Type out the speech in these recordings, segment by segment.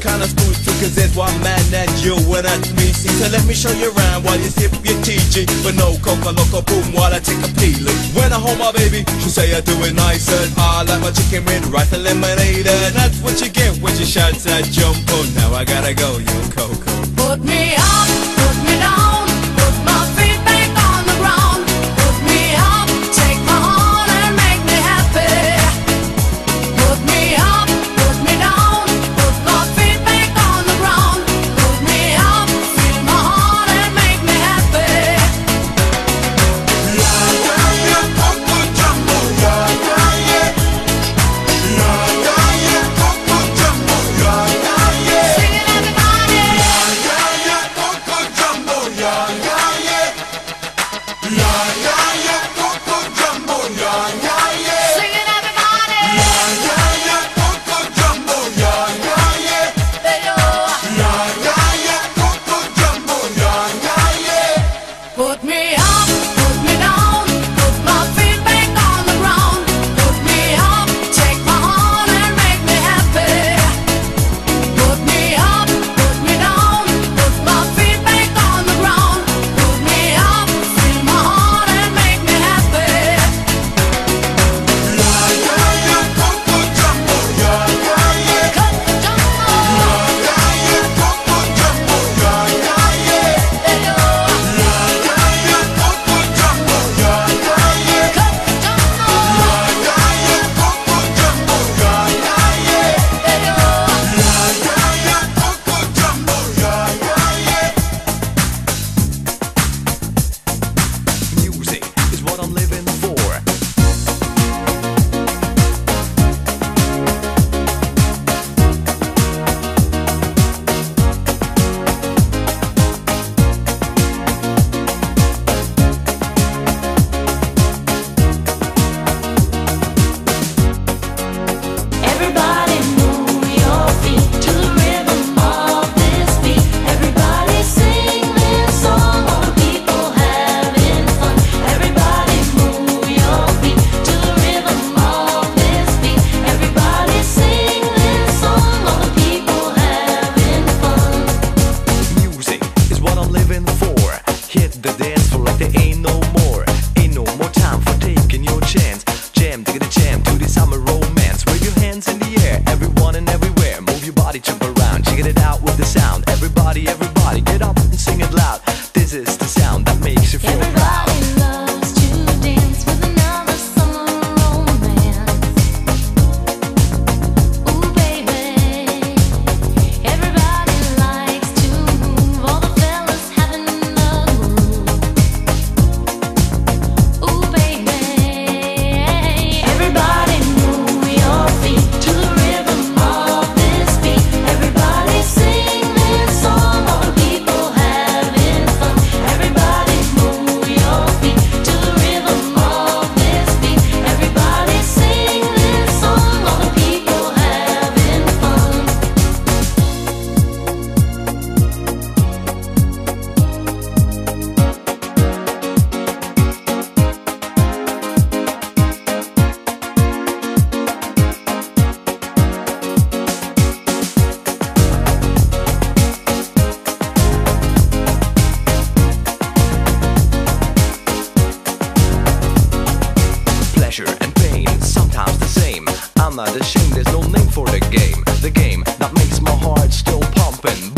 kind of schools too, cause that's why I'm mad at you when I meet see. So let me show you around while you sip your TG. But no coca loco boom while I take a peeling. When I hold my baby, she say I do it nicer. I like my chicken with rice and lemonade. And that's what you get when you shout that jump on. Now I gotta go, yo Coco. Put me up. not ashamed. There's no name for the game. The game that makes my heart still pumping.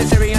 military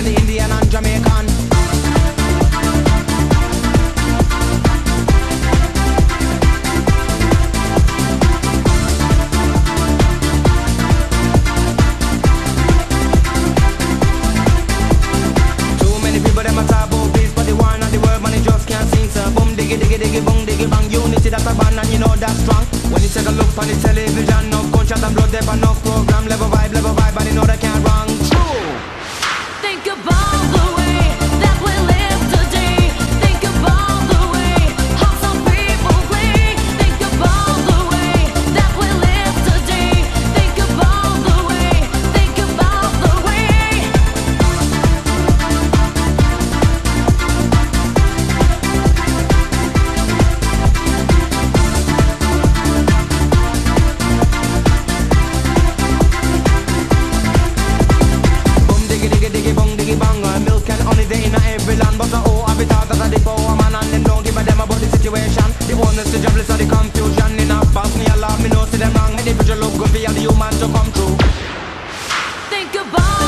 Think